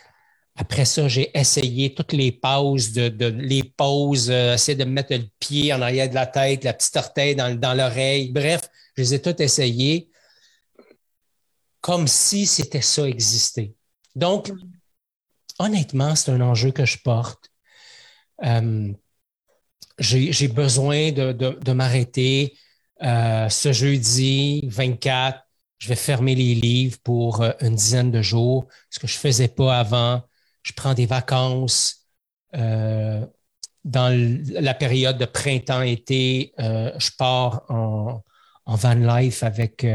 après ça, j'ai essayé toutes les pauses, de, les pauses, euh, essayer de mettre le pied en arrière de la tête, la petite orteil dans, l'oreille. Bref, je les ai toutes essayées comme si c'était ça exister. Donc, honnêtement, c'est un enjeu que je porte. Euh, j'ai besoin de, m'arrêter. Euh, ce jeudi 24, je vais fermer les livres pour une dizaine de jours, ce que je ne faisais pas avant. Je prends des vacances. Euh, dans la période de printemps-été, je pars en, van life avec,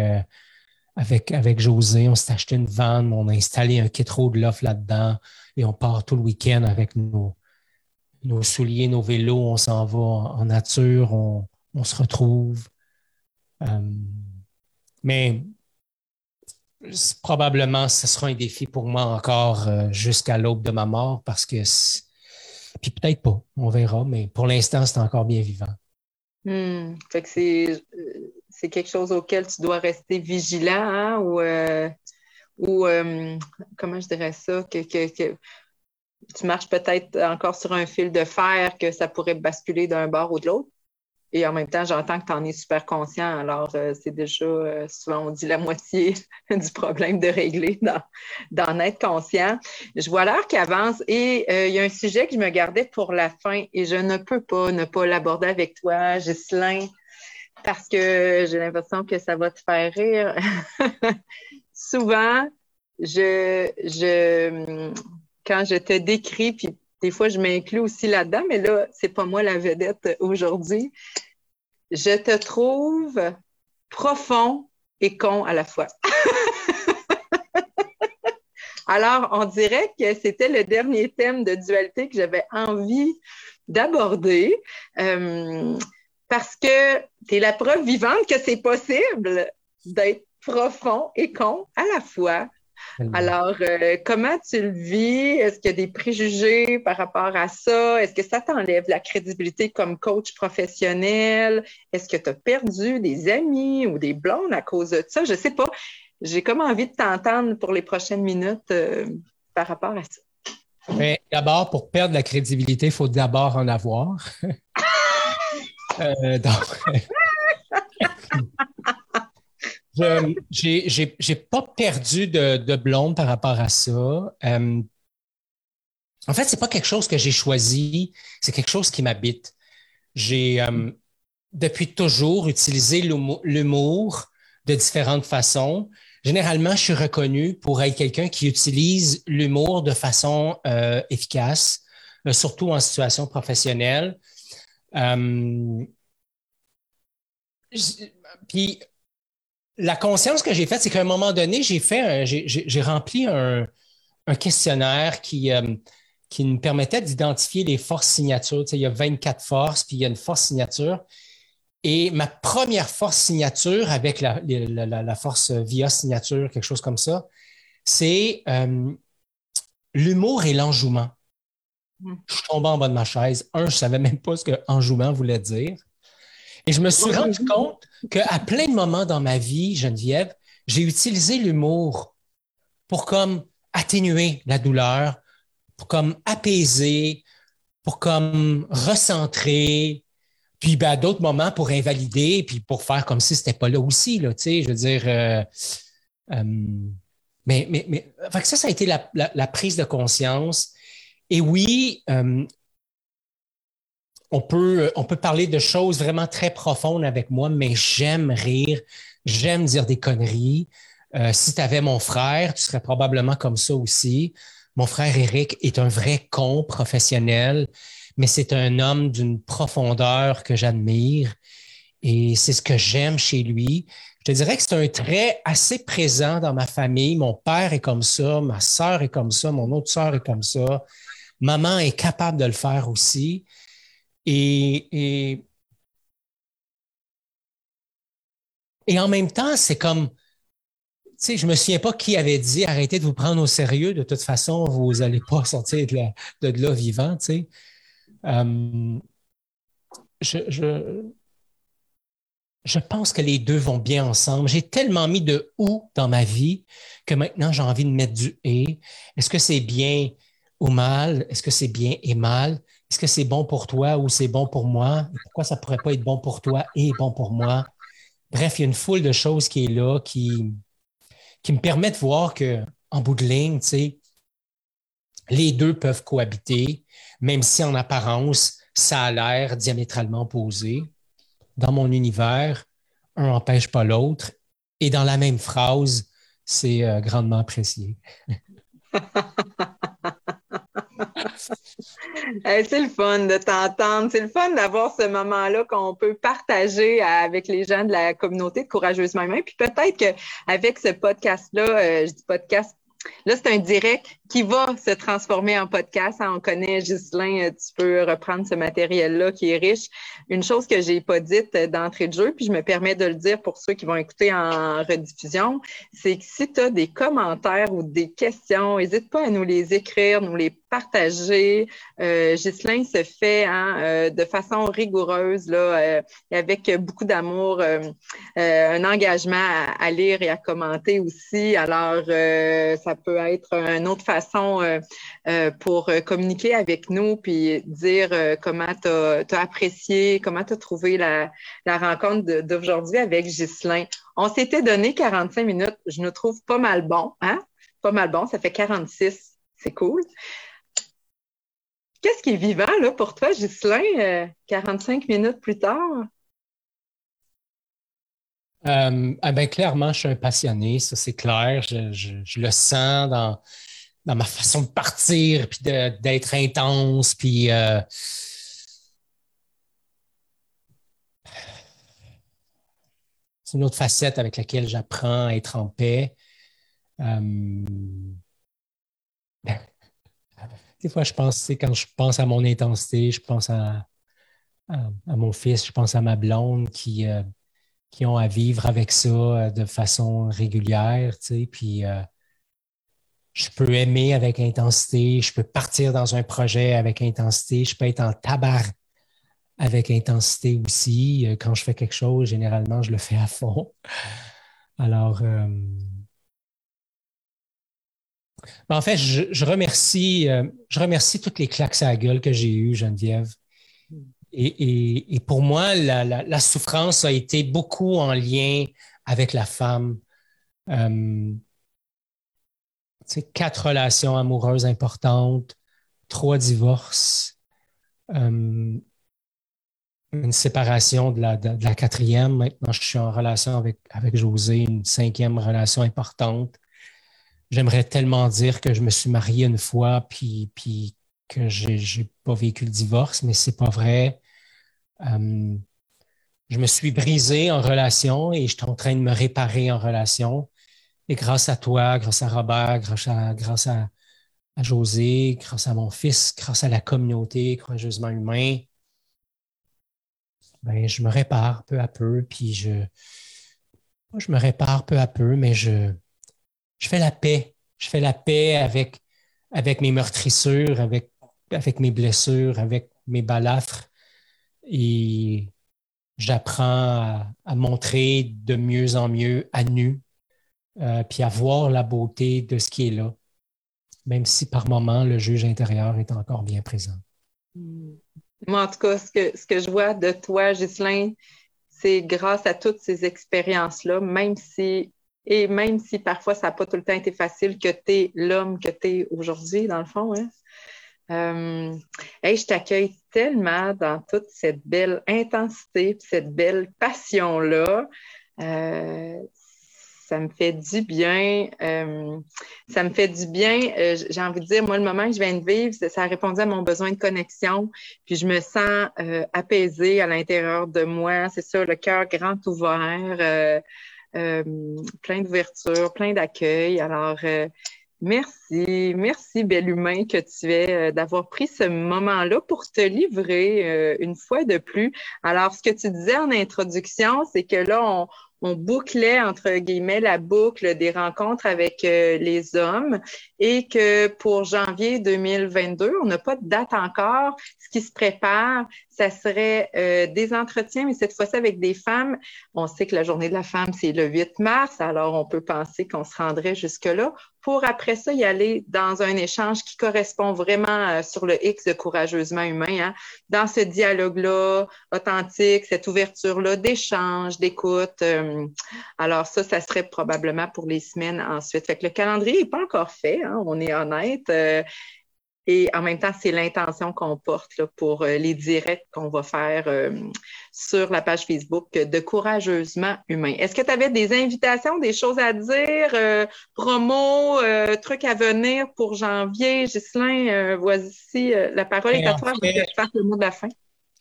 avec, avec José. On s'est acheté une van, on a installé un kit de loft là-dedans et on part tout le week-end avec nos, nos souliers, nos vélos, on s'en va en, nature, on, se retrouve. Euh, mais probablement, ce sera un défi pour moi encore euh, jusqu'à l'aube de ma mort parce que, puis peut-être pas, on verra, mais pour l'instant, c'est encore bien vivant. Hmm. Fait que c'est, quelque chose auquel tu dois rester vigilant hein, ou, euh, comment je dirais ça, que, que tu marches peut-être encore sur un fil de fer que ça pourrait basculer d'un bord ou de l'autre. Et en même temps, j'entends que tu en es super conscient. Alors, euh, c'est déjà, euh, souvent, on dit la moitié [laughs] du problème de régler, d'en être conscient. Je vois l'heure qui avance et euh, il y a un sujet que je me gardais pour la fin et je ne peux pas ne pas l'aborder avec toi, Ghislain, parce que j'ai l'impression que ça va te faire rire. [laughs] souvent, je, je, quand je te décris, puis des fois je m'inclus aussi là-dedans, mais là, c'est pas moi la vedette aujourd'hui. Je te trouve profond et con à la fois. [laughs] Alors, on dirait que c'était le dernier thème de dualité que j'avais envie d'aborder euh, parce que tu es la preuve vivante que c'est possible d'être profond et con à la fois. Alors, euh, comment tu le vis? Est-ce qu'il y a des préjugés par rapport à ça? Est-ce que ça t'enlève la crédibilité comme coach professionnel? Est-ce que tu as perdu des amis ou des blondes à cause de ça? Je ne sais pas. J'ai comme envie de t'entendre pour les prochaines minutes euh, par rapport à ça. D'abord, pour perdre la crédibilité, il faut d'abord en avoir. [laughs] euh, donc... [laughs] Je n'ai pas perdu de, de, blonde par rapport à ça. Euh, en fait, c'est pas quelque chose que j'ai choisi, c'est quelque chose qui m'habite. J'ai euh, depuis toujours utilisé l'humour de différentes façons. Généralement, je suis reconnu pour être quelqu'un qui utilise l'humour de façon euh, efficace, surtout en situation professionnelle. puis la conscience que j'ai faite, c'est qu'à un moment donné, j'ai fait, j'ai rempli un, questionnaire qui, euh, qui nous permettait d'identifier les forces signatures. il y a 24 forces, puis il y a une force signature. Et ma première force signature avec la, force via signature, quelque chose comme ça, c'est euh, l'humour et l'enjouement. Mm. Je suis tombé en bas de ma chaise. Un, je ne savais même pas ce que enjouement voulait dire. Et je me suis rendu compte qu'à plein de moments dans ma vie, Geneviève, j'ai utilisé l'humour pour comme atténuer la douleur, pour comme apaiser, pour comme recentrer, puis ben, à d'autres moments pour invalider, puis pour faire comme si c'était pas là aussi, là, tu sais, je veux dire. Euh, euh, mais, mais, mais ça, ça a été la, la, prise de conscience. Et oui, euh, on, peut, on peut parler de choses vraiment très profondes avec moi, mais j'aime rire, j'aime dire des conneries. si tu avais mon frère, tu serais probablement comme ça aussi. Mon frère Eric est un vrai con professionnel mais c'est un homme d'une profondeur que j'admire et c'est ce que j'aime chez lui. Je te dirais que c'est un trait assez présent dans ma famille. Mon père est comme ça, ma sœur est comme ça, mon autre sœur est comme ça. Maman est capable de le faire aussi. Et, et, et en même temps, c'est comme, tu sais, je me souviens pas qui avait dit arrêtez de vous prendre au sérieux. De toute façon, vous n'allez pas [laughs] sortir de, là vivant, tu sais. Euh, je, je, pense que les deux vont bien ensemble. J'ai tellement mis de ou dans ma vie que maintenant j'ai envie de mettre du et. Est-ce que c'est bien ou mal? Est-ce que c'est bien et mal? Est-ce que c'est bon pour toi ou c'est bon pour moi? Pourquoi ça ne pourrait pas être bon pour toi et bon pour moi? Bref, il y a une foule de choses qui est là qui, qui me permet de voir que, en bout de ligne, les deux peuvent cohabiter, même si en apparence, ça a l'air diamétralement opposé. Dans mon univers, un n'empêche pas l'autre. Et dans la même phrase, c'est euh, grandement apprécié. [laughs] [laughs] c'est le fun de t'entendre. C'est le fun d'avoir ce moment-là qu'on peut partager avec les gens de la communauté de Courageusement Humain. Puis peut-être qu'avec ce podcast-là, euh, je dis podcast Là, c'est un direct qui va se transformer en podcast. Hein, on connaît Ghislain, euh, tu peux reprendre ce matériel-là qui est riche. Une chose que j'ai pas dite d'entrée de jeu, puis je me permets de le dire pour ceux qui vont écouter en rediffusion, c'est que si tu as des commentaires ou des questions, n'hésite pas à nous les écrire, nous les partager. Euh, se fait hein, euh, de façon rigoureuse, là, euh, avec beaucoup d'amour, euh, un engagement à, à, lire et à commenter aussi. Alors, ça peut être une autre façon pour communiquer avec nous puis dire comment tu as, apprécié, comment tu as trouvé la, rencontre d'aujourd'hui avec Ghislain. On s'était donné 45 minutes. Je nous trouve pas mal bon, hein? Pas mal bon. Ça fait 46. C'est cool. Qu'est-ce qui est vivant là, pour toi, Ghislain, 45 euh, minutes plus tard? Euh, ah ben, clairement, je suis un passionné, ça c'est clair. Je, le sens dans, ma façon de partir, puis d'être intense, puis euh, c'est une autre facette avec laquelle j'apprends à être en paix. [laughs] Des fois, je pense, quand je pense à mon intensité, je pense à, mon fils, je pense à ma blonde qui, euh, qui ont à vivre avec ça euh, de façon régulière, tu sais, puis euh, je peux aimer avec intensité, je peux partir dans un projet avec intensité, je peux être en tabac avec intensité aussi. Quand je fais quelque chose, généralement, je le fais à fond. Alors, ben, en fait, je, remercie, euh, je remercie toutes les claques à la gueule que j'ai eues, Geneviève. Et, pour moi, la, souffrance a été beaucoup en lien avec la femme. Euh, quatre relations amoureuses importantes, trois divorces, euh, une séparation de la, quatrième. Maintenant, je suis en relation avec, José, une cinquième relation importante j'aimerais tellement dire que je me suis marié une fois puis, que j'ai n'ai pas vécu le divorce, mais c'est pas vrai. Euh, je me suis brisé en relation et je suis en train de me réparer en relation. Et grâce à toi, grâce à Robert, grâce à, grâce à, José, grâce à mon fils, grâce à la communauté courageusement humain, ben, je me répare peu à peu, puis je, je me répare peu à peu, mais je, je fais la paix. Je fais la paix avec, avec mes meurtrissures, avec, avec mes blessures, avec mes balafres. Et j'apprends à, montrer de mieux en mieux à nu, euh, puis à voir la beauté de ce qui est là, même si par moment le juge intérieur est encore bien présent. Moi, en tout cas, ce que, ce que je vois de toi, Ghislain, c'est grâce à toutes ces expériences-là, même si, et même si parfois ça n'a pas tout le temps été facile, que tu es l'homme que tu es aujourd'hui, dans le fond. Hein? Euh, je t'accueille tellement dans toute cette belle intensité, cette belle passion-là. Euh, ça me fait du bien. Euh, ça me fait du bien. Euh, j'ai envie de dire, moi, le moment que je viens de vivre, ça, a répondu à mon besoin de connexion. Puis je me sens euh, apaisée à l'intérieur de moi. C'est ça, le cœur grand ouvert, plein d'ouverture, plein d'accueil. Alors, Merci, merci, bel humain que tu es, d'avoir pris ce moment-là pour te livrer une fois de plus. Alors, ce que tu disais en introduction, c'est que là, on, on bouclait, entre guillemets, la boucle des rencontres avec euh, les hommes et que pour janvier 2022, on n'a pas de date encore. Ce qui se prépare, ça serait euh, des entretiens, mais cette fois-ci avec des femmes. On sait que la journée de la femme, c'est le 8 mars, alors on peut penser qu'on se rendrait jusque-là pour après ça y aller dans un échange qui correspond vraiment euh, sur le X de courageusement humain, hein, dans ce dialogue-là authentique, cette ouverture-là d'échange, d'écoute. Euh, alors ça, ça serait probablement pour les semaines ensuite. Fait que le calendrier n'est pas encore fait, hein, on est honnête. Euh, et en même temps, c'est l'intention qu'on porte là, pour euh, les directs qu'on va faire euh, sur la page Facebook de Courageusement Humain. Est-ce que tu avais des invitations, des choses à dire, euh, promos, trucs à venir pour janvier? Ghislain, voici, la parole est à toi pour que le mot de la fin.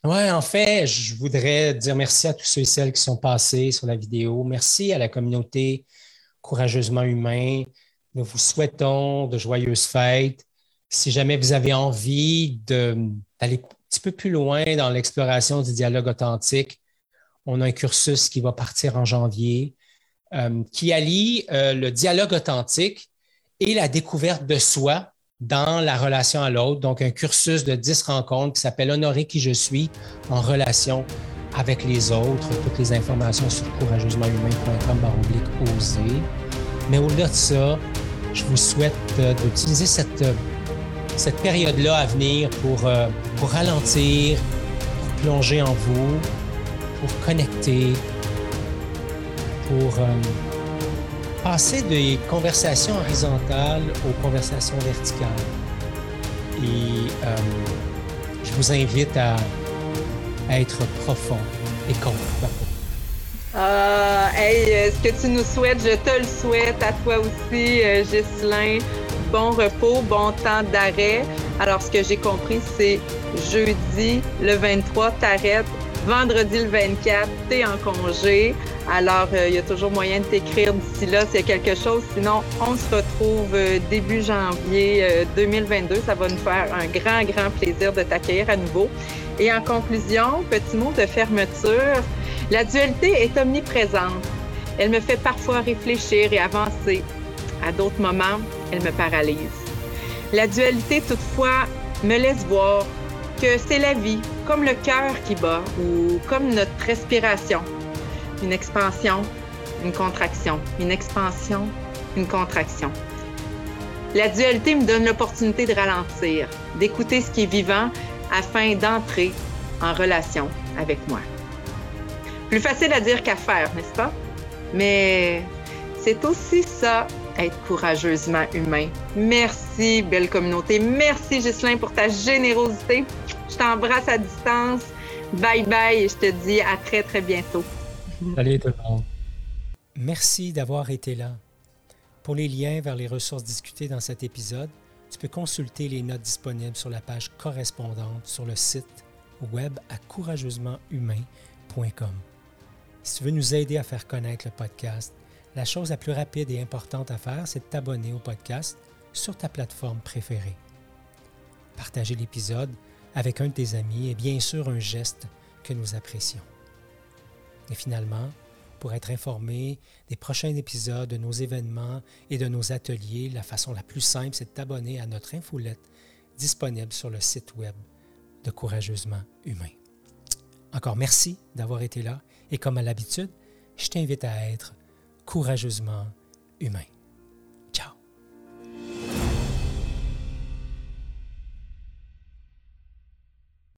Oui, en fait, je voudrais dire merci à tous ceux et celles qui sont passés sur la vidéo. Merci à la communauté Courageusement Humain. Nous vous souhaitons de joyeuses fêtes si jamais vous avez envie d'aller un petit peu plus loin dans l'exploration du dialogue authentique, on a un cursus qui va partir en janvier euh, qui allie euh, le dialogue authentique et la découverte de soi dans la relation à l'autre. Donc, un cursus de 10 rencontres qui s'appelle Honorer qui je suis en relation avec les autres. Toutes les informations sur courageusementhumain.com oser. Mais au-delà de ça, je vous souhaite euh, d'utiliser cette cette période-là à venir pour, euh, pour ralentir, pour plonger en vous, pour connecter, pour euh, passer des conversations horizontales aux conversations verticales. Et euh, je vous invite à, être profond et constant. Ah, hey, ce que tu nous souhaites, je te le souhaite à toi aussi, Ghislain bon repos, bon temps d'arrêt. Alors, ce que j'ai compris, c'est jeudi le 23, t'arrêtes. Vendredi le 24, t'es en congé. Alors, euh, il y a toujours moyen de t'écrire d'ici là s'il y a quelque chose. Sinon, on se retrouve euh, début janvier 2022. Euh, Ça va nous faire un grand, grand plaisir de t'accueillir à nouveau. Et en conclusion, petit mot de fermeture. La dualité est omniprésente. Elle me fait parfois réfléchir et avancer. À d'autres moments, elle me paralyse. La dualité, toutefois, me laisse voir que c'est la vie, comme le cœur qui bat ou comme notre respiration. Une expansion, une contraction, une expansion, une contraction. La dualité me donne l'opportunité de ralentir, d'écouter ce qui est vivant afin d'entrer en relation avec moi. Plus facile à dire qu'à faire, n'est-ce pas? Mais c'est aussi ça être courageusement humain. Merci, belle communauté. Merci, Ghislain, pour ta générosité. Je t'embrasse à distance. Bye bye et je te dis à très, très bientôt. [laughs] Salut tout le monde. Merci d'avoir été là. Pour les liens vers les ressources discutées dans cet épisode, tu peux consulter les notes disponibles sur la page correspondante sur le site web à courageusementhumain.com. Si tu veux nous aider à faire connaître le podcast, la chose la plus rapide et importante à faire, c'est de t'abonner au podcast sur ta plateforme préférée. Partager l'épisode avec un de tes amis est bien sûr un geste que nous apprécions. Et finalement, pour être informé des prochains épisodes, de nos événements et de nos ateliers, la façon la plus simple, c'est de t'abonner à notre infolette disponible sur le site web de Courageusement Humain. Encore merci d'avoir été là et comme à l'habitude, je t'invite à être courageusement humain.